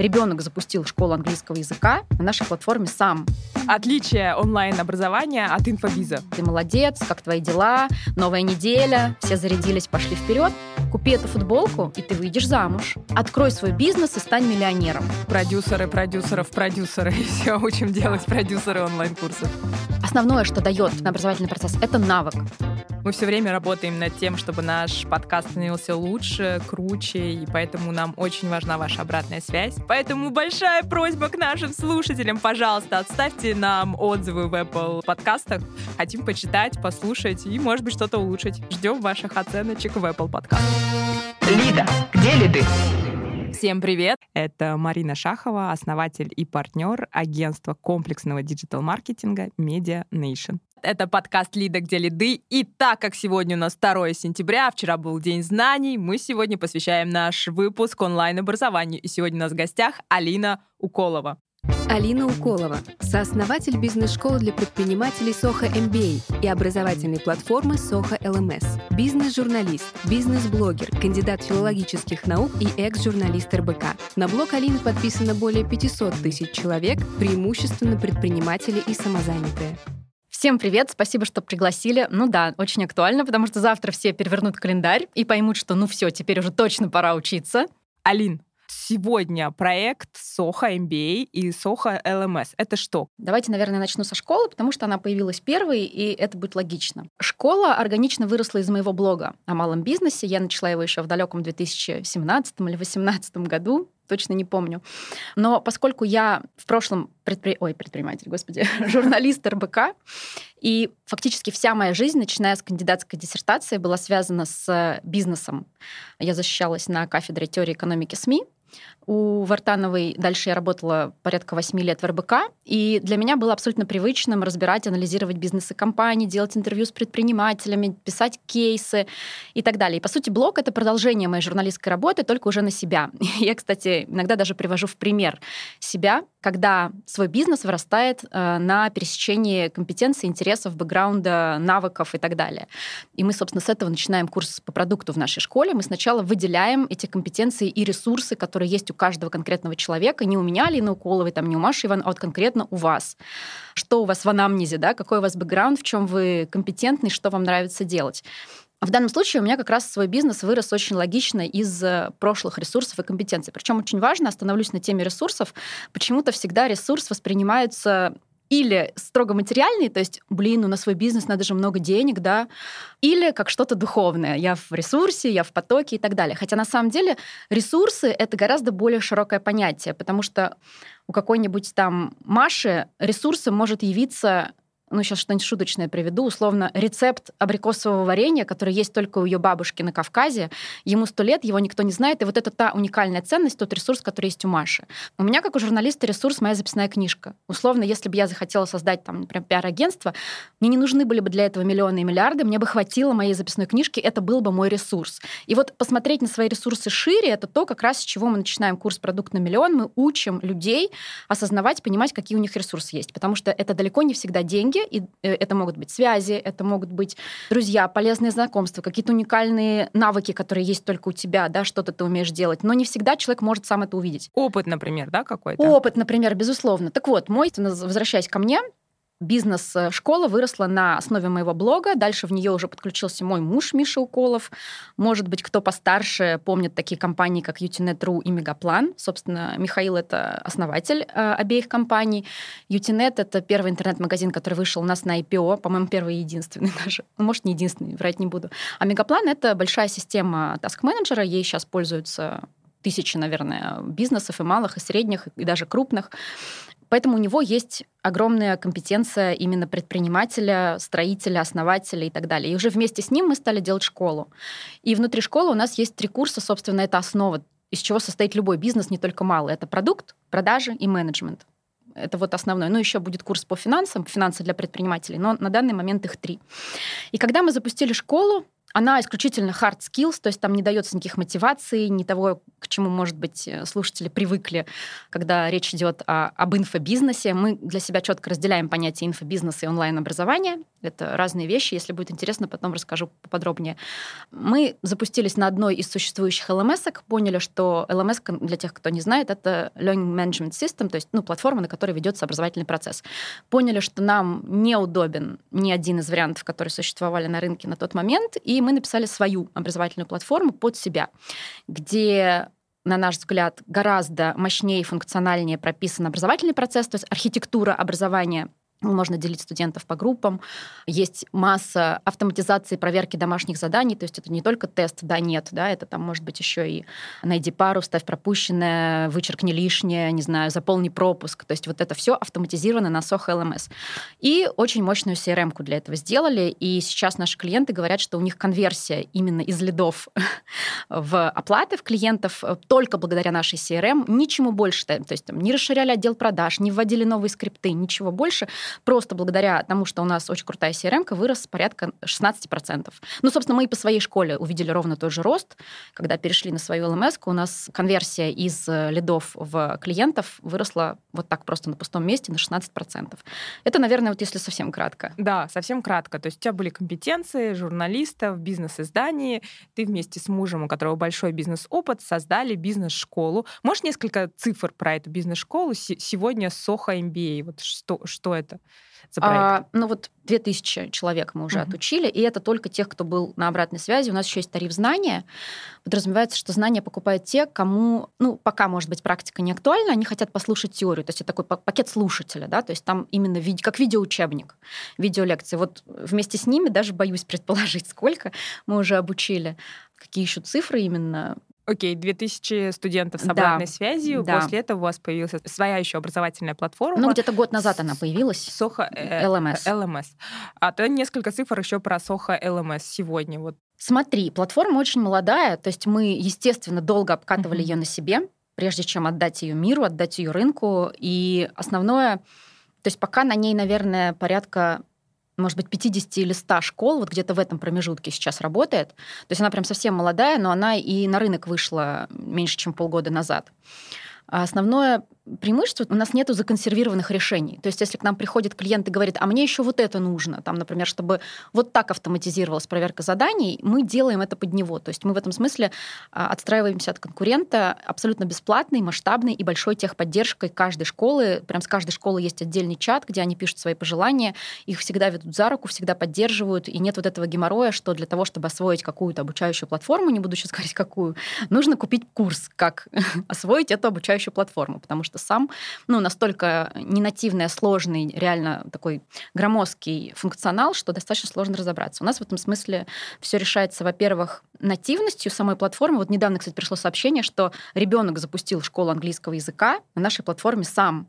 ребенок запустил школу английского языка на нашей платформе сам. Отличие онлайн-образования от инфобиза. Ты молодец, как твои дела, новая неделя, все зарядились, пошли вперед. Купи эту футболку, и ты выйдешь замуж. Открой свой бизнес и стань миллионером. Продюсеры продюсеров продюсеры. Все учим делать продюсеры онлайн-курсов. Основное, что дает образовательный процесс, это навык. Мы все время работаем над тем, чтобы наш подкаст становился лучше, круче, и поэтому нам очень важна ваша обратная связь. Поэтому большая просьба к нашим слушателям, пожалуйста, отставьте нам отзывы в Apple подкастах. Хотим почитать, послушать и, может быть, что-то улучшить. Ждем ваших оценочек в Apple подкастах. Лида, где ли ты? Всем привет! Это Марина Шахова, основатель и партнер агентства комплексного диджитал-маркетинга Media Nation. Это подкаст «Лида, где лиды». И так как сегодня у нас 2 сентября, вчера был День знаний, мы сегодня посвящаем наш выпуск онлайн-образованию. И сегодня у нас в гостях Алина Уколова. Алина Уколова, сооснователь бизнес-школы для предпринимателей Соха MBA и образовательной платформы Соха LMS, бизнес-журналист, бизнес-блогер, кандидат филологических наук и экс-журналист РБК. На блог Алины подписано более 500 тысяч человек, преимущественно предприниматели и самозанятые. Всем привет, спасибо, что пригласили. Ну да, очень актуально, потому что завтра все перевернут календарь и поймут, что ну все, теперь уже точно пора учиться. Алин, сегодня проект Соха MBA и Соха LMS. Это что? Давайте, наверное, начну со школы, потому что она появилась первой, и это будет логично. Школа органично выросла из моего блога о малом бизнесе. Я начала его еще в далеком 2017 или 2018 году точно не помню. Но поскольку я в прошлом предпри... Ой, предприниматель, господи, журналист РБК, и фактически вся моя жизнь, начиная с кандидатской диссертации, была связана с бизнесом. Я защищалась на кафедре теории экономики СМИ, у Вартановой дальше я работала порядка 8 лет в РБК, и для меня было абсолютно привычным разбирать, анализировать бизнесы компаний, делать интервью с предпринимателями, писать кейсы и так далее. И, по сути, блог — это продолжение моей журналистской работы, только уже на себя. Я, кстати, иногда даже привожу в пример себя, когда свой бизнес вырастает э, на пересечении компетенций, интересов, бэкграунда, навыков и так далее. И мы, собственно, с этого начинаем курс по продукту в нашей школе. Мы сначала выделяем эти компетенции и ресурсы, которые есть у каждого конкретного человека, не у меня, Алины Уколовой, там, не у Маши Иван, а вот конкретно у вас. Что у вас в анамнезе, да, какой у вас бэкграунд, в чем вы компетентны, что вам нравится делать. В данном случае у меня как раз свой бизнес вырос очень логично из э, прошлых ресурсов и компетенций. Причем очень важно, остановлюсь на теме ресурсов, почему-то всегда ресурс воспринимается или строго материальный, то есть, блин, у нас свой бизнес, надо же много денег, да, или как что-то духовное. Я в ресурсе, я в потоке и так далее. Хотя на самом деле ресурсы — это гораздо более широкое понятие, потому что у какой-нибудь там Маши ресурсом может явиться ну, сейчас что-нибудь шуточное приведу, условно, рецепт абрикосового варенья, который есть только у ее бабушки на Кавказе, ему сто лет, его никто не знает, и вот это та уникальная ценность, тот ресурс, который есть у Маши. У меня, как у журналиста, ресурс моя записная книжка. Условно, если бы я захотела создать, там, например, пиар-агентство, мне не нужны были бы для этого миллионы и миллиарды, мне бы хватило моей записной книжки, это был бы мой ресурс. И вот посмотреть на свои ресурсы шире, это то, как раз с чего мы начинаем курс «Продукт на миллион», мы учим людей осознавать, понимать, какие у них ресурсы есть, потому что это далеко не всегда деньги, и э, это могут быть связи, это могут быть друзья, полезные знакомства, какие-то уникальные навыки, которые есть только у тебя, да, что-то ты умеешь делать. Но не всегда человек может сам это увидеть. Опыт, например, да, какой-то? Опыт, например, безусловно. Так вот, мой, возвращаясь ко мне, бизнес-школа выросла на основе моего блога. Дальше в нее уже подключился мой муж Миша Уколов. Может быть, кто постарше помнит такие компании, как Utinet.ru и Мегаплан. Собственно, Михаил — это основатель э, обеих компаний. Utinet — это первый интернет-магазин, который вышел у нас на IPO, по-моему, первый и единственный даже. Ну, может, не единственный, врать не буду. А Мегаплан — это большая система таск-менеджера. Ей сейчас пользуются тысячи, наверное, бизнесов и малых, и средних, и даже крупных. Поэтому у него есть огромная компетенция именно предпринимателя, строителя, основателя и так далее. И уже вместе с ним мы стали делать школу. И внутри школы у нас есть три курса, собственно, это основа, из чего состоит любой бизнес, не только малый. Это продукт, продажи и менеджмент. Это вот основное. Ну, еще будет курс по финансам, финансы для предпринимателей, но на данный момент их три. И когда мы запустили школу, она исключительно hard skills, то есть там не дается никаких мотиваций, ни того, к чему, может быть, э, слушатели привыкли, когда речь идет о, об инфобизнесе. Мы для себя четко разделяем понятие инфобизнеса и онлайн-образования. Это разные вещи. Если будет интересно, потом расскажу поподробнее. Мы запустились на одной из существующих LMS, поняли, что LMS, для тех, кто не знает, это Learning Management System, то есть ну, платформа, на которой ведется образовательный процесс. Поняли, что нам неудобен ни один из вариантов, которые существовали на рынке на тот момент, и мы написали свою образовательную платформу под себя, где на наш взгляд, гораздо мощнее и функциональнее прописан образовательный процесс, то есть архитектура образования можно делить студентов по группам. Есть масса автоматизации проверки домашних заданий. То есть это не только тест «да», «нет», да, это там может быть еще и «найди пару», «ставь пропущенное», «вычеркни лишнее», не знаю, «заполни пропуск». То есть вот это все автоматизировано на Soho LMS. И очень мощную CRM-ку для этого сделали. И сейчас наши клиенты говорят, что у них конверсия именно из лидов в оплаты в клиентов только благодаря нашей CRM. Ничему больше. То есть там, не расширяли отдел продаж, не вводили новые скрипты, ничего больше – просто благодаря тому, что у нас очень крутая CRM, вырос порядка 16%. Ну, собственно, мы и по своей школе увидели ровно тот же рост. Когда перешли на свою LMS, у нас конверсия из э, лидов в клиентов выросла вот так просто на пустом месте на 16%. Это, наверное, вот если совсем кратко. Да, совсем кратко. То есть у тебя были компетенции журналиста в бизнес-издании, ты вместе с мужем, у которого большой бизнес-опыт, создали бизнес-школу. Можешь несколько цифр про эту бизнес-школу? Сегодня Soho MBA. Вот что, что это? За проект? А, ну вот 2000 человек мы уже uh-huh. отучили, и это только тех, кто был на обратной связи. У нас еще есть тариф знания. Подразумевается, что знания покупают те, кому, ну, пока, может быть, практика не актуальна, они хотят послушать теорию. То есть это такой пакет слушателя, да, то есть там именно вид- как видеоучебник, видеолекции. Вот вместе с ними даже боюсь предположить, сколько мы уже обучили. Какие еще цифры именно? Окей, 2000 студентов с обратной да, связью. Да. После этого у вас появилась своя еще образовательная платформа. Ну, где-то год назад она появилась. Soho э, LMS. LMS. А то несколько цифр еще про Soho LMS сегодня. Вот. Смотри, платформа очень молодая, то есть мы, естественно, долго обкатывали mm-hmm. ее на себе, прежде чем отдать ее миру, отдать ее рынку. И основное, то есть пока на ней, наверное, порядка может быть, 50 или 100 школ, вот где-то в этом промежутке сейчас работает. То есть она прям совсем молодая, но она и на рынок вышла меньше, чем полгода назад. А основное преимущество у нас нету законсервированных решений. То есть если к нам приходит клиент и говорит, а мне еще вот это нужно, там, например, чтобы вот так автоматизировалась проверка заданий, мы делаем это под него. То есть мы в этом смысле а, отстраиваемся от конкурента абсолютно бесплатной, масштабной и большой техподдержкой каждой школы. Прям с каждой школы есть отдельный чат, где они пишут свои пожелания, их всегда ведут за руку, всегда поддерживают, и нет вот этого геморроя, что для того, чтобы освоить какую-то обучающую платформу, не буду сейчас говорить какую, нужно купить курс, как освоить эту обучающую платформу, потому что сам, ну, настолько ненативный, а сложный, реально такой громоздкий функционал, что достаточно сложно разобраться. У нас в этом смысле все решается, во-первых, нативностью самой платформы. Вот недавно, кстати, пришло сообщение, что ребенок запустил школу английского языка на нашей платформе сам.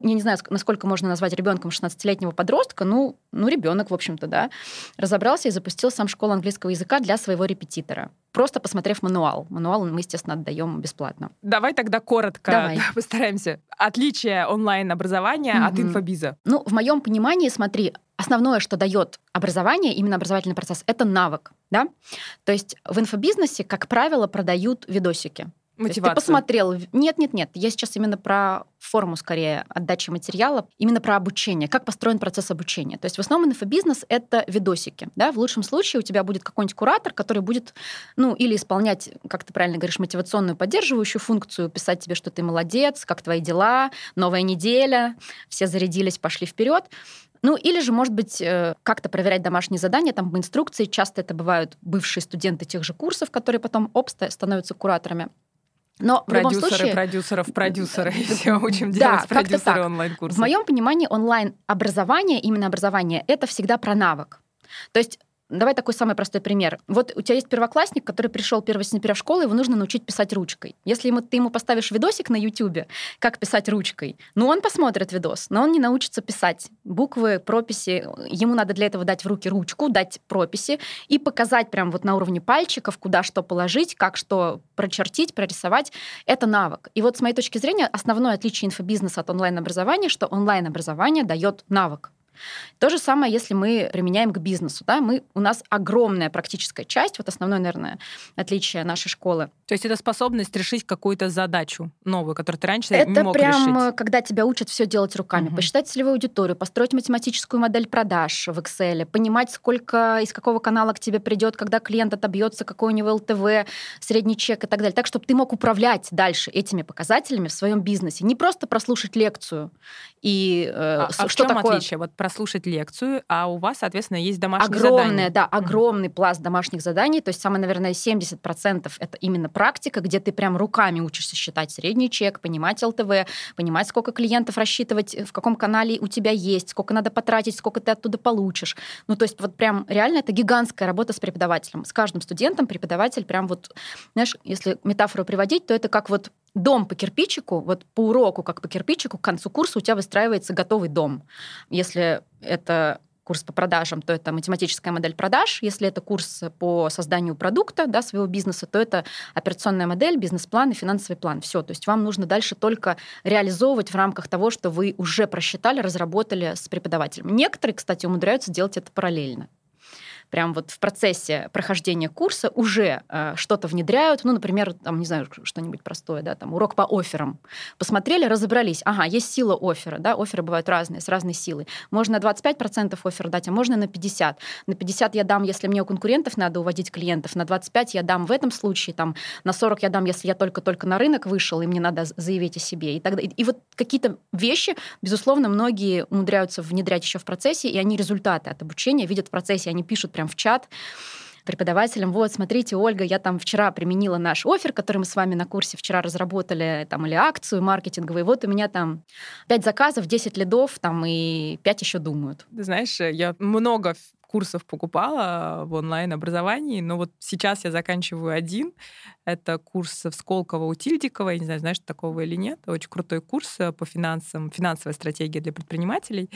Я не знаю, насколько можно назвать ребенком 16-летнего подростка, ну, ну ребенок, в общем-то, да, разобрался и запустил сам школу английского языка для своего репетитора просто посмотрев мануал. Мануал мы, естественно, отдаем бесплатно. Давай тогда коротко Давай. постараемся. Отличие онлайн-образования угу. от инфобиза. Ну, в моем понимании, смотри, основное, что дает образование, именно образовательный процесс, это навык. Да? То есть в инфобизнесе, как правило, продают видосики. Мотивацию. Ты посмотрел. Нет, нет, нет. Я сейчас именно про форму скорее отдачи материала, именно про обучение, как построен процесс обучения. То есть в основном инфобизнес — это видосики. Да? В лучшем случае у тебя будет какой-нибудь куратор, который будет, ну, или исполнять, как ты правильно говоришь, мотивационную поддерживающую функцию, писать тебе, что ты молодец, как твои дела, новая неделя, все зарядились, пошли вперед. Ну, или же, может быть, э, как-то проверять домашние задания, там, инструкции. Часто это бывают бывшие студенты тех же курсов, которые потом, оп, становятся кураторами. Но продюсеры, в любом случае, продюсеров, продюсеры, все учим делать да, продюсеры онлайн-курсов. В моем понимании онлайн-образование, именно образование, это всегда про навык. То есть Давай такой самый простой пример. Вот у тебя есть первоклассник, который пришел 1 сентября в школу, его нужно научить писать ручкой. Если ему, ты ему поставишь видосик на YouTube, как писать ручкой, ну, он посмотрит видос, но он не научится писать буквы, прописи. Ему надо для этого дать в руки ручку, дать прописи и показать прям вот на уровне пальчиков, куда что положить, как что прочертить, прорисовать. Это навык. И вот с моей точки зрения основное отличие инфобизнеса от онлайн-образования, что онлайн-образование дает навык. То же самое, если мы применяем к бизнесу. Да? Мы, у нас огромная практическая часть, вот основное, наверное, отличие нашей школы. То есть это способность решить какую-то задачу новую, которую ты раньше это не мог прям, решить. когда тебя учат все делать руками. Угу. Посчитать целевую аудиторию, построить математическую модель продаж в Excel, понимать, сколько из какого канала к тебе придет, когда клиент отобьется, какой у него ЛТВ, средний чек и так далее. Так, чтобы ты мог управлять дальше этими показателями в своем бизнесе. Не просто прослушать лекцию и э, а, что а в чем такое... отличие? Вот прослушать лекцию, а у вас, соответственно, есть домашние Огромное, задания. да, огромный mm-hmm. пласт домашних заданий. То есть самое, наверное, 70% это именно практика, где ты прям руками учишься считать средний чек, понимать ЛТВ, понимать, сколько клиентов рассчитывать, в каком канале у тебя есть, сколько надо потратить, сколько ты оттуда получишь. Ну, то есть вот прям реально это гигантская работа с преподавателем. С каждым студентом преподаватель прям вот, знаешь, если метафору приводить, то это как вот дом по кирпичику, вот по уроку, как по кирпичику, к концу курса у тебя выстраивается готовый дом. Если это курс по продажам, то это математическая модель продаж. Если это курс по созданию продукта, да, своего бизнеса, то это операционная модель, бизнес-план и финансовый план. Все. То есть вам нужно дальше только реализовывать в рамках того, что вы уже просчитали, разработали с преподавателем. Некоторые, кстати, умудряются делать это параллельно прям вот в процессе прохождения курса уже э, что-то внедряют, ну, например, там, не знаю, что-нибудь простое, да, там, урок по офферам. Посмотрели, разобрались, ага, есть сила оффера, да, офферы бывают разные, с разной силой. Можно 25% оффер дать, а можно на 50. На 50 я дам, если мне у конкурентов надо уводить клиентов, на 25 я дам в этом случае, там, на 40 я дам, если я только-только на рынок вышел, и мне надо заявить о себе. И, тогда, и, и вот какие-то вещи, безусловно, многие умудряются внедрять еще в процессе, и они результаты от обучения видят в процессе, они пишут прям в чат преподавателям, вот, смотрите, Ольга, я там вчера применила наш офер, который мы с вами на курсе вчера разработали, там, или акцию маркетинговую, вот у меня там 5 заказов, 10 лидов, там, и 5 еще думают. Ты знаешь, я много курсов покупала в онлайн-образовании, но вот сейчас я заканчиваю один. Это курс в Сколково у. Я не знаю, знаешь такого или нет. Очень крутой курс э, по финансам, финансовая стратегия для предпринимателей.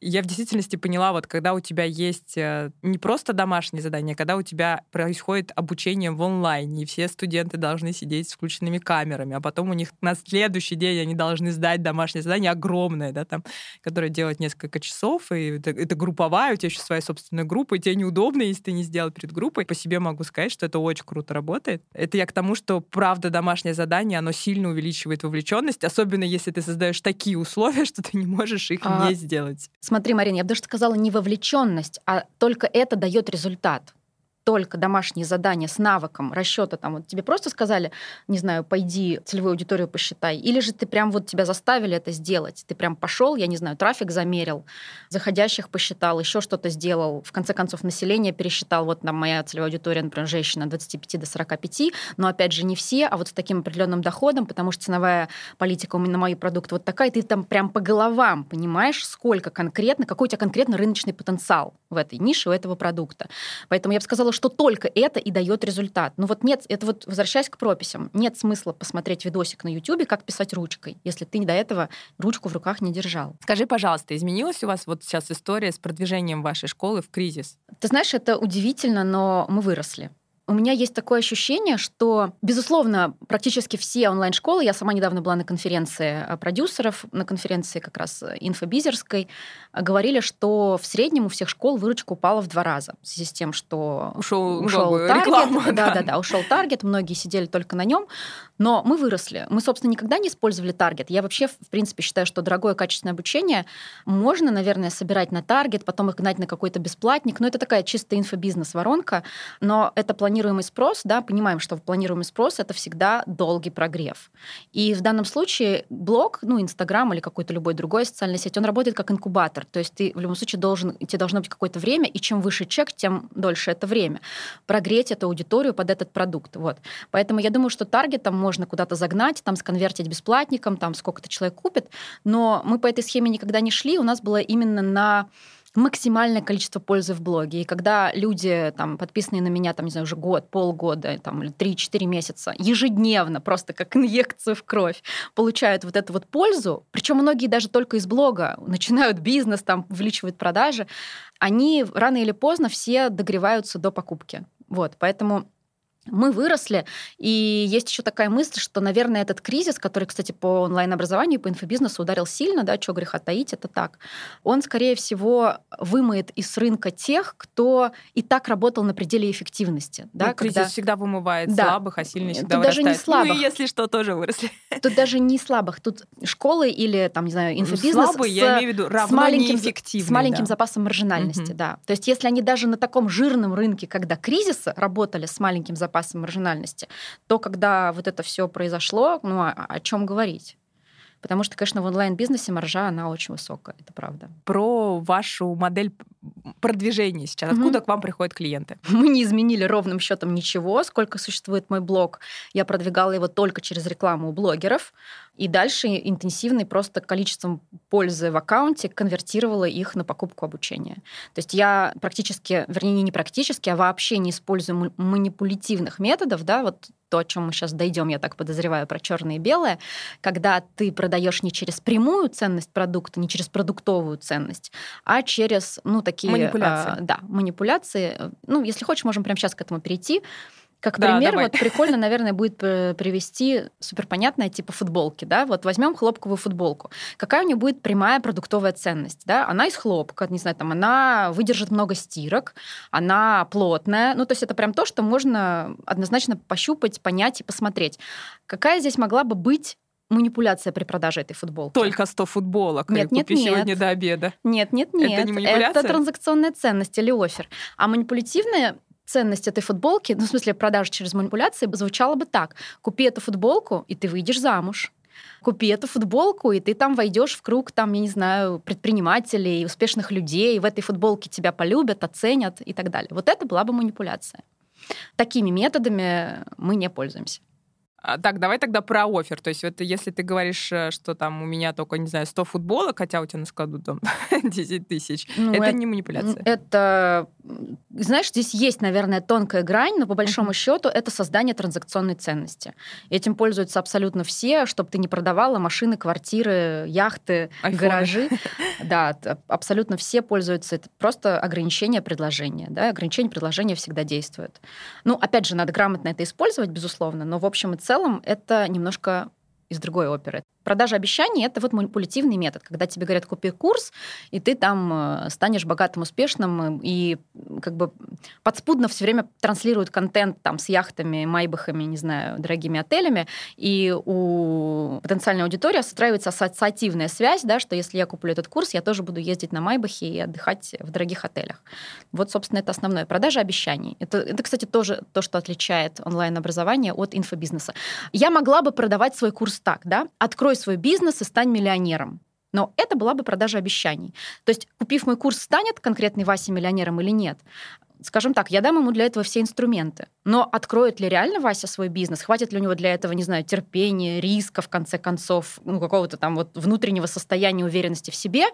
я в действительности поняла, вот когда у тебя есть э, не просто домашние задания, а когда у тебя происходит обучение в онлайне, и все студенты должны сидеть с включенными камерами, а потом у них на следующий день они должны сдать домашнее задание огромное, да, там, которое делать несколько часов, и это, это групповая, у тебя еще своя собственной группой, тебе неудобно, если ты не сделал перед группой. По себе могу сказать, что это очень круто работает. Это я к тому, что правда домашнее задание, оно сильно увеличивает вовлеченность, особенно если ты создаешь такие условия, что ты не можешь их а, не сделать. Смотри, Марина, я бы даже сказала не вовлеченность, а только это дает результат только домашние задания с навыком расчета, там вот тебе просто сказали, не знаю, пойди целевую аудиторию посчитай, или же ты прям вот тебя заставили это сделать, ты прям пошел, я не знаю, трафик замерил, заходящих посчитал, еще что-то сделал, в конце концов население пересчитал, вот там моя целевая аудитория, например, женщина 25 до 45, но опять же не все, а вот с таким определенным доходом, потому что ценовая политика у меня на мои продукты вот такая, ты там прям по головам понимаешь, сколько конкретно, какой у тебя конкретно рыночный потенциал в этой нише у этого продукта. Поэтому я бы сказала, что только это и дает результат. Ну вот нет, это вот возвращаясь к прописям, нет смысла посмотреть видосик на YouTube, как писать ручкой, если ты до этого ручку в руках не держал. Скажи, пожалуйста, изменилась у вас вот сейчас история с продвижением вашей школы в кризис? Ты знаешь, это удивительно, но мы выросли у меня есть такое ощущение, что, безусловно, практически все онлайн-школы, я сама недавно была на конференции э, продюсеров, на конференции как раз э, инфобизерской, э, говорили, что в среднем у всех школ выручка упала в два раза в связи с тем, что ушел, ушел таргет, реклама, да, да, да, да, ушел таргет, многие сидели только на нем, но мы выросли. Мы, собственно, никогда не использовали таргет. Я вообще, в принципе, считаю, что дорогое качественное обучение можно, наверное, собирать на таргет, потом их гнать на какой-то бесплатник, но это такая чистая инфобизнес-воронка, но это планирование планируемый спрос, да, понимаем, что планируемый спрос это всегда долгий прогрев. И в данном случае блог, ну, Инстаграм или какой-то любой другой социальной сеть, он работает как инкубатор. То есть ты в любом случае должен, тебе должно быть какое-то время, и чем выше чек, тем дольше это время. Прогреть эту аудиторию под этот продукт. Вот. Поэтому я думаю, что таргетом можно куда-то загнать, там сконвертить бесплатником, там сколько-то человек купит, но мы по этой схеме никогда не шли, у нас было именно на максимальное количество пользы в блоге. И когда люди, там, подписанные на меня, там, не знаю, уже год, полгода, там, или 3-4 месяца, ежедневно, просто как инъекцию в кровь, получают вот эту вот пользу, причем многие даже только из блога начинают бизнес, там, увеличивают продажи, они рано или поздно все догреваются до покупки. Вот, поэтому мы выросли, и есть еще такая мысль, что, наверное, этот кризис, который, кстати, по онлайн-образованию, по инфобизнесу ударил сильно, да, что греха таить, это так, он, скорее всего, вымоет из рынка тех, кто и так работал на пределе эффективности. Да, ну, кризис когда... всегда вымывает да. слабых, а сильные всегда Тут даже не слабых. Ну, и если что, тоже выросли. Тут даже не слабых. Тут школы или, там, не знаю, ну, инфобизнес ну, слабые, с, я имею в виду, с маленьким, с маленьким да. запасом маржинальности, угу. да. То есть если они даже на таком жирном рынке, когда кризиса, работали с маленьким запасом маржинальности, то когда вот это все произошло, ну, о, о чем говорить? Потому что, конечно, в онлайн-бизнесе маржа, она очень высокая, это правда. Про вашу модель продвижения сейчас. Откуда mm-hmm. к вам приходят клиенты? Мы не изменили ровным счетом ничего. Сколько существует мой блог, я продвигала его только через рекламу у блогеров. И дальше интенсивный просто количеством пользы в аккаунте конвертировала их на покупку обучения. То есть я практически, вернее, не практически, а вообще не использую манипулятивных методов, да, вот то, о чем мы сейчас дойдем, я так подозреваю, про черное и белое, когда ты продаешь не через прямую ценность продукта, не через продуктовую ценность, а через, ну, такие... Манипуляции. А, да, манипуляции. Ну, если хочешь, можем прямо сейчас к этому перейти. Как да, пример, давай. вот прикольно, наверное, будет привести суперпонятное типа футболки, да, вот возьмем хлопковую футболку. Какая у нее будет прямая продуктовая ценность, да? Она из хлопка, не знаю, там, она выдержит много стирок, она плотная, ну, то есть это прям то, что можно однозначно пощупать, понять и посмотреть. Какая здесь могла бы быть манипуляция при продаже этой футболки. Только 100 футболок. Нет, нет, нет. сегодня до обеда. Нет, нет, нет. Это не манипуляция? Это транзакционная ценность или офер. А манипулятивная ценность этой футболки, ну, в смысле, продажа через манипуляции, звучала бы так. Купи эту футболку, и ты выйдешь замуж. Купи эту футболку, и ты там войдешь в круг, там, я не знаю, предпринимателей, успешных людей, в этой футболке тебя полюбят, оценят и так далее. Вот это была бы манипуляция. Такими методами мы не пользуемся. А, так, давай тогда про офер. То есть вот если ты говоришь, э, что там у меня только, не знаю, 100 футболок, хотя у тебя на складу там 10 тысяч, ну, это, это не манипуляция. Это, знаешь, здесь есть, наверное, тонкая грань, но по большому uh-huh. счету это создание транзакционной ценности. Этим пользуются абсолютно все, чтобы ты не продавала машины, квартиры, яхты, Айфоны. гаражи. Да, абсолютно все пользуются. Это просто ограничение предложения. Да? Ограничение предложения всегда действует. Ну, опять же, надо грамотно это использовать, безусловно, но в общем и целом это немножко из другой оперы. Продажа обещаний — это вот манипулятивный метод, когда тебе говорят, купи курс, и ты там э, станешь богатым, успешным, и как бы подспудно все время транслируют контент там с яхтами, майбахами, не знаю, дорогими отелями, и у потенциальной аудитории устраивается ассоциативная связь, да, что если я куплю этот курс, я тоже буду ездить на майбахе и отдыхать в дорогих отелях. Вот, собственно, это основное. Продажа обещаний. Это, это кстати, тоже то, что отличает онлайн-образование от инфобизнеса. Я могла бы продавать свой курс так, да, открой свой бизнес и стань миллионером. Но это была бы продажа обещаний. То есть, купив мой курс, станет конкретный Вася миллионером или нет? Скажем так, я дам ему для этого все инструменты. Но откроет ли реально Вася свой бизнес? Хватит ли у него для этого, не знаю, терпения, риска, в конце концов, ну, какого-то там вот внутреннего состояния уверенности в себе?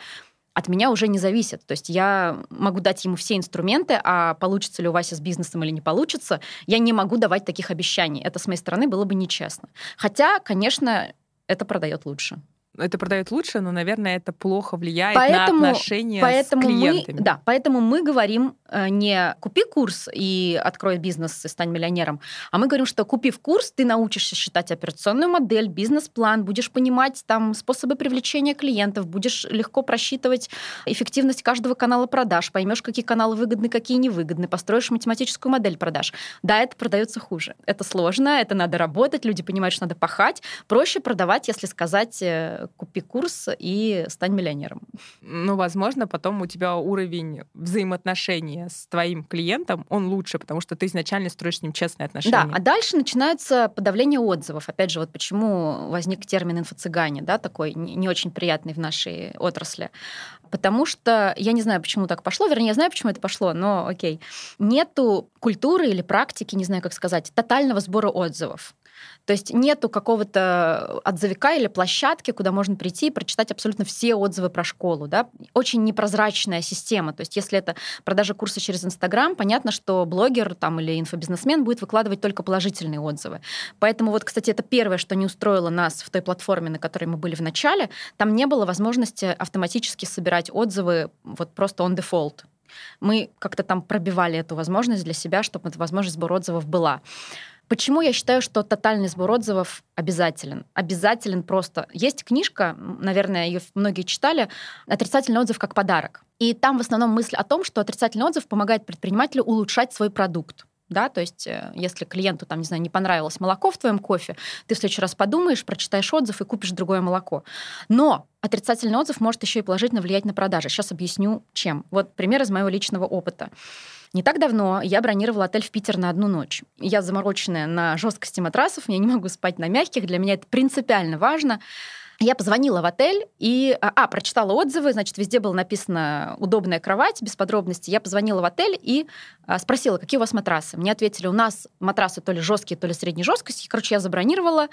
от меня уже не зависит. То есть я могу дать ему все инструменты, а получится ли у Васи с бизнесом или не получится, я не могу давать таких обещаний. Это с моей стороны было бы нечестно. Хотя, конечно, это продает лучше это продает лучше, но, наверное, это плохо влияет поэтому, на отношения поэтому с клиентами. Мы, да, поэтому мы говорим э, не купи курс и открой бизнес и стань миллионером, а мы говорим, что купив курс, ты научишься считать операционную модель, бизнес-план, будешь понимать там способы привлечения клиентов, будешь легко просчитывать эффективность каждого канала продаж, поймешь, какие каналы выгодны, какие невыгодны, построишь математическую модель продаж. Да, это продается хуже. Это сложно, это надо работать, люди понимают, что надо пахать. Проще продавать, если сказать э, купи курс и стань миллионером. Ну, возможно, потом у тебя уровень взаимоотношения с твоим клиентом, он лучше, потому что ты изначально строишь с ним честные отношения. Да, а дальше начинается подавление отзывов. Опять же, вот почему возник термин инфо-цыгане, да, такой не очень приятный в нашей отрасли. Потому что, я не знаю, почему так пошло, вернее, я знаю, почему это пошло, но окей. Нету культуры или практики, не знаю, как сказать, тотального сбора отзывов. То есть нету какого-то отзывика или площадки, куда можно прийти и прочитать абсолютно все отзывы про школу. Да? Очень непрозрачная система. То есть если это продажа курса через Инстаграм, понятно, что блогер там, или инфобизнесмен будет выкладывать только положительные отзывы. Поэтому вот, кстати, это первое, что не устроило нас в той платформе, на которой мы были в начале. Там не было возможности автоматически собирать отзывы вот просто on default. Мы как-то там пробивали эту возможность для себя, чтобы эта возможность сбора отзывов была. Почему я считаю, что тотальный сбор отзывов обязателен? Обязателен просто. Есть книжка, наверное, ее многие читали, «Отрицательный отзыв как подарок». И там в основном мысль о том, что отрицательный отзыв помогает предпринимателю улучшать свой продукт да, то есть э, если клиенту, там, не знаю, не понравилось молоко в твоем кофе, ты в следующий раз подумаешь, прочитаешь отзыв и купишь другое молоко. Но отрицательный отзыв может еще и положительно влиять на продажи. Сейчас объясню, чем. Вот пример из моего личного опыта. Не так давно я бронировала отель в Питер на одну ночь. Я замороченная на жесткости матрасов, я не могу спать на мягких, для меня это принципиально важно. Я позвонила в отель и, а, а, прочитала отзывы, значит, везде было написано «удобная кровать», без подробностей. Я позвонила в отель и а, спросила, какие у вас матрасы. Мне ответили, у нас матрасы то ли жесткие, то ли средней жесткости. Короче, я забронировала,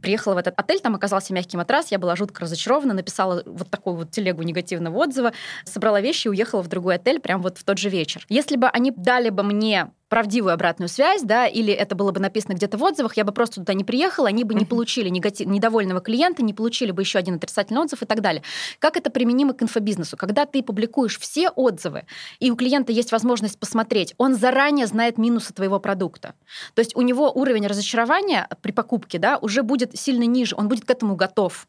приехала в этот отель, там оказался мягкий матрас, я была жутко разочарована, написала вот такую вот телегу негативного отзыва, собрала вещи и уехала в другой отель прямо вот в тот же вечер. Если бы они дали бы мне правдивую обратную связь, да, или это было бы написано где-то в отзывах, я бы просто туда не приехала, они бы не получили негатив, недовольного клиента, не получили бы еще один отрицательный отзыв и так далее. Как это применимо к инфобизнесу? Когда ты публикуешь все отзывы, и у клиента есть возможность посмотреть, он заранее знает минусы твоего продукта. То есть у него уровень разочарования при покупке да, уже будет сильно ниже, он будет к этому готов.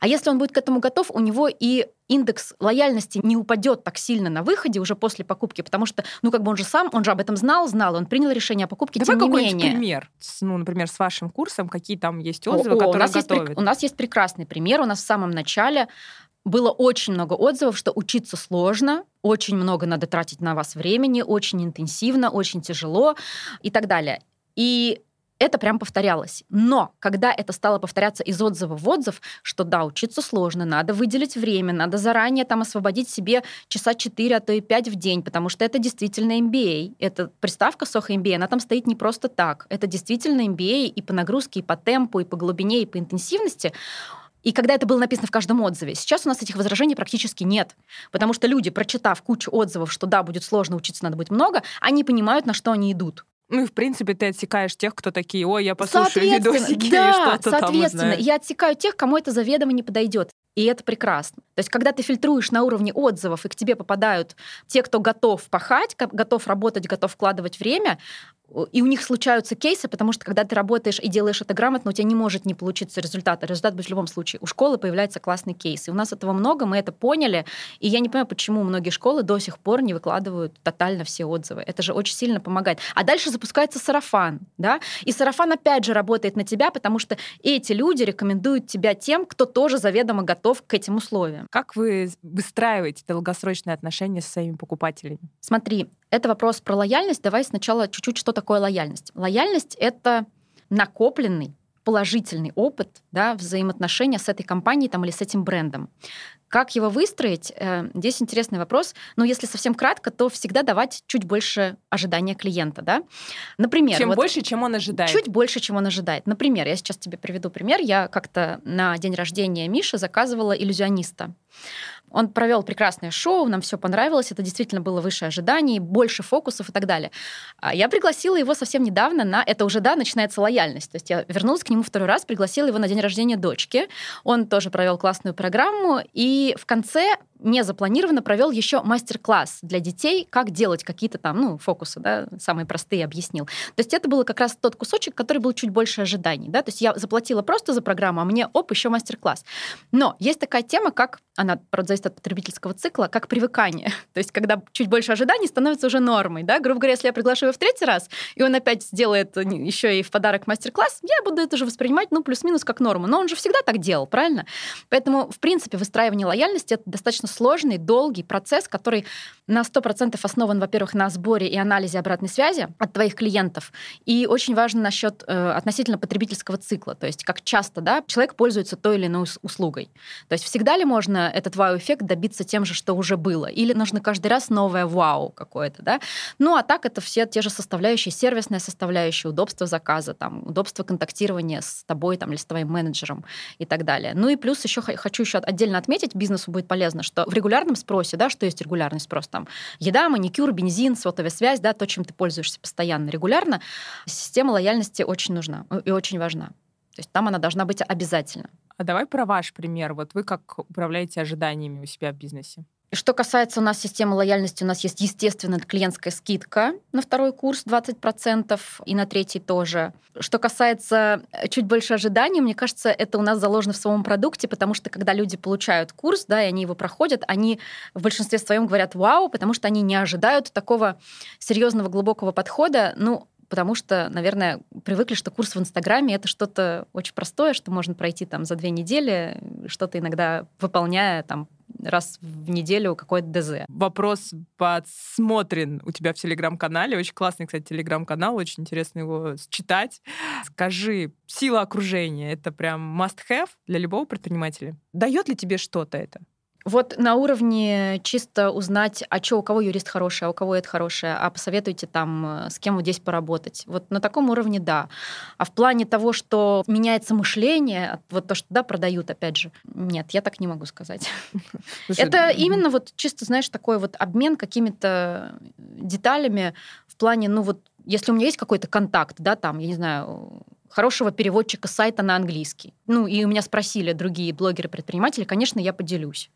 А если он будет к этому готов, у него и индекс лояльности не упадет так сильно на выходе уже после покупки, потому что, ну, как бы он же сам, он же об этом знал, знал, он принял решение о покупке, Давай тем не менее. пример. Ну, например, с вашим курсом, какие там есть отзывы, о, которые у нас готовят? Есть, у нас есть прекрасный пример. У нас в самом начале было очень много отзывов, что учиться сложно, очень много надо тратить на вас времени, очень интенсивно, очень тяжело и так далее. И это прям повторялось. Но когда это стало повторяться из отзыва в отзыв, что да, учиться сложно, надо выделить время, надо заранее там освободить себе часа 4, а то и 5 в день, потому что это действительно MBA. Это приставка Soho MBA, она там стоит не просто так. Это действительно MBA и по нагрузке, и по темпу, и по глубине, и по интенсивности. И когда это было написано в каждом отзыве, сейчас у нас этих возражений практически нет. Потому что люди, прочитав кучу отзывов, что да, будет сложно, учиться надо будет много, они понимают, на что они идут. Ну и, в принципе, ты отсекаешь тех, кто такие, ой, я послушаю видосики да, и что-то соответственно, там я отсекаю тех, кому это заведомо не подойдет. И это прекрасно. То есть, когда ты фильтруешь на уровне отзывов, и к тебе попадают те, кто готов пахать, готов работать, готов вкладывать время, и у них случаются кейсы, потому что когда ты работаешь и делаешь это грамотно, у тебя не может не получиться результат. А результат будет в любом случае. У школы появляется классный кейс. И у нас этого много, мы это поняли. И я не понимаю, почему многие школы до сих пор не выкладывают тотально все отзывы. Это же очень сильно помогает. А дальше запускается сарафан. Да? И сарафан опять же работает на тебя, потому что эти люди рекомендуют тебя тем, кто тоже заведомо готов к этим условиям. Как вы выстраиваете долгосрочные отношения со своими покупателями? Смотри, это вопрос про лояльность. Давай сначала чуть-чуть, что такое лояльность. Лояльность — это накопленный положительный опыт да, взаимоотношения с этой компанией там, или с этим брендом. Как его выстроить? Э, здесь интересный вопрос. Но если совсем кратко, то всегда давать чуть больше ожидания клиента. Да? Например, чем вот больше, чем он ожидает. Чуть больше, чем он ожидает. Например, я сейчас тебе приведу пример. Я как-то на день рождения Миши заказывала иллюзиониста. Он провел прекрасное шоу, нам все понравилось, это действительно было выше ожиданий, больше фокусов и так далее. А я пригласила его совсем недавно на... Это уже, да, начинается лояльность. То есть я вернулась к нему второй раз, пригласила его на день рождения дочки. Он тоже провел классную программу, и в конце не запланированно провел еще мастер-класс для детей, как делать какие-то там, ну, фокусы, да, самые простые объяснил. То есть это было как раз тот кусочек, который был чуть больше ожиданий, да, то есть я заплатила просто за программу, а мне, оп, еще мастер-класс. Но есть такая тема, как, она, правда, зависит от потребительского цикла, как привыкание. То есть когда чуть больше ожиданий становится уже нормой, да, грубо говоря, если я приглашу его в третий раз, и он опять сделает еще и в подарок мастер-класс, я буду это же воспринимать, ну, плюс-минус как норму. Но он же всегда так делал, правильно? Поэтому, в принципе, выстраивание лояльности — это достаточно достаточно сложный, долгий процесс, который на 100% основан, во-первых, на сборе и анализе обратной связи от твоих клиентов. И очень важно насчет э, относительно потребительского цикла, то есть как часто да, человек пользуется той или иной услугой. То есть всегда ли можно этот вау-эффект добиться тем же, что уже было? Или нужно каждый раз новое вау какое-то? Да? Ну а так это все те же составляющие, сервисная составляющая, удобство заказа, там, удобство контактирования с тобой там, или с твоим менеджером и так далее. Ну и плюс еще хочу еще отдельно отметить, бизнесу будет полезно, что в регулярном спросе, да, что есть регулярный спрос, там, еда, маникюр, бензин, сотовая связь, да, то, чем ты пользуешься постоянно, регулярно, система лояльности очень нужна и очень важна. То есть там она должна быть обязательно. А давай про ваш пример. Вот вы как управляете ожиданиями у себя в бизнесе? Что касается у нас системы лояльности, у нас есть, естественно, клиентская скидка на второй курс 20% и на третий тоже. Что касается э, чуть больше ожиданий, мне кажется, это у нас заложено в самом продукте, потому что когда люди получают курс, да, и они его проходят, они в большинстве своем говорят «вау», потому что они не ожидают такого серьезного глубокого подхода. Ну, потому что, наверное, привыкли, что курс в Инстаграме это что-то очень простое, что можно пройти там за две недели, что-то иногда выполняя там раз в неделю какой-то ДЗ. Вопрос подсмотрен у тебя в Телеграм-канале. Очень классный, кстати, Телеграм-канал. Очень интересно его читать. Скажи, сила окружения — это прям must-have для любого предпринимателя? Дает ли тебе что-то это? Вот на уровне чисто узнать, а что, у кого юрист хороший, а у кого это хорошее, а посоветуйте там, э, с кем вот здесь поработать. Вот на таком уровне да. А в плане того, что меняется мышление, вот то, что да, продают, опять же, нет, я так не могу сказать. Это именно вот чисто, знаешь, такой вот обмен какими-то деталями в плане, ну вот, если у меня есть какой-то контакт, да, там, я не знаю, хорошего переводчика сайта на английский. Ну, и у меня спросили другие блогеры-предприниматели, конечно, я поделюсь.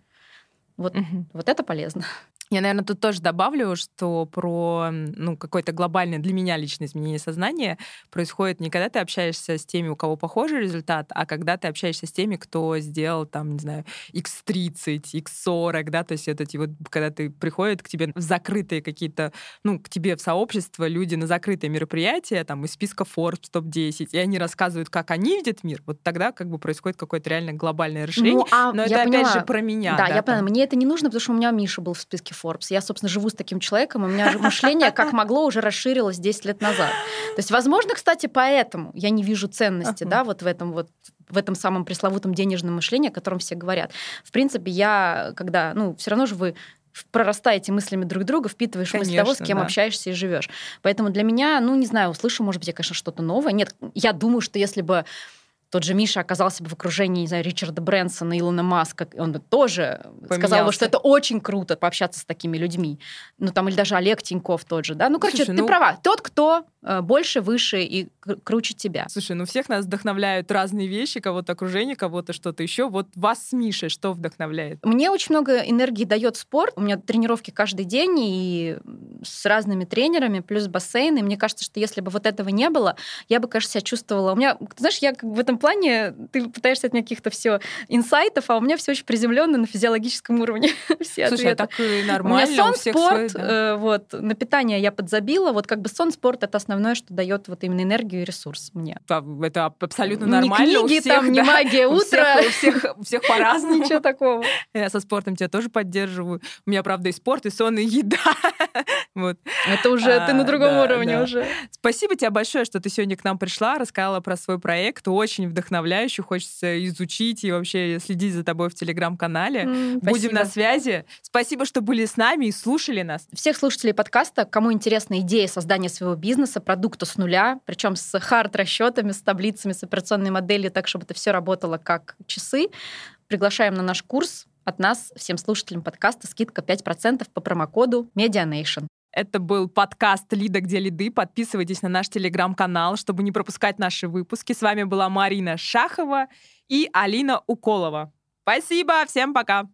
Вот, угу. вот это полезно. Я, наверное, тут тоже добавлю, что про ну, какое-то глобальное для меня личное изменение сознания происходит не когда ты общаешься с теми, у кого похожий результат, а когда ты общаешься с теми, кто сделал, там, не знаю, x30, x40, да, то есть это вот, когда ты приходит к тебе в закрытые какие-то, ну, к тебе в сообщество люди на закрытые мероприятия, там, из списка Forbes топ-10, и они рассказывают, как они видят мир, вот тогда как бы происходит какое-то реально глобальное решение. Ну, а Но это, поняла. опять же, про меня. Да, да я поняла. Мне это не нужно, потому что у меня Миша был в списке Forbes. Я, собственно, живу с таким человеком, у меня мышление, как могло, уже расширилось 10 лет назад. То есть, возможно, кстати, поэтому я не вижу ценности, да, вот в этом вот в этом самом пресловутом денежном мышлении, о котором все говорят. В принципе, я, когда, ну, все равно же вы прорастаете мыслями друг друга, впитываешь Конечно, мысли того, с кем да. общаешься и живешь. Поэтому для меня, ну, не знаю, услышу, может быть, я, конечно, что-то новое. Нет, я думаю, что если бы тот же Миша оказался бы в окружении, не знаю, Ричарда Брэнсона, Илона Маска, он бы тоже Поменялся. сказал бы, что это очень круто пообщаться с такими людьми. Ну, там, или даже Олег Тиньков тот же, да? Ну, короче, Слушай, ты ну... права. Тот, кто э, больше, выше и круче тебя. Слушай, ну всех нас вдохновляют разные вещи, кого-то окружение, кого-то что-то еще. Вот вас с Мишей что вдохновляет? Мне очень много энергии дает спорт. У меня тренировки каждый день и с разными тренерами, плюс бассейн. И мне кажется, что если бы вот этого не было, я бы, кажется, себя чувствовала... У меня, знаешь, я в этом плане ты пытаешься от меня каких-то все инсайтов, а у меня все очень приземленно на физиологическом уровне. все Слушай, ответы. а так и нормально. У меня сон, у всех спорт, свой, да. э, вот, на питание я подзабила. Вот как бы сон, спорт — это основное, что дает вот именно энергию и ресурс мне. Это абсолютно нормально. Не книги, всех, там, не да, магия утра. У всех, у всех по-разному. Ничего такого. Я со спортом тебя тоже поддерживаю. У меня, правда, и спорт, и сон, и еда. вот. Это уже а, ты на другом да, уровне да. уже. Спасибо тебе большое, что ты сегодня к нам пришла, рассказала про свой проект. Очень вдохновляюще, хочется изучить и вообще следить за тобой в телеграм-канале. Mm, Будем на связи. Спасибо, что были с нами и слушали нас. Всех слушателей подкаста, кому интересна идея создания своего бизнеса, продукта с нуля, причем с хард-расчетами, с таблицами, с операционной моделью, так, чтобы это все работало как часы, приглашаем на наш курс от нас, всем слушателям подкаста, скидка 5% по промокоду MediaNation. Это был подкаст «Лида, где лиды». Подписывайтесь на наш телеграм-канал, чтобы не пропускать наши выпуски. С вами была Марина Шахова и Алина Уколова. Спасибо, всем пока!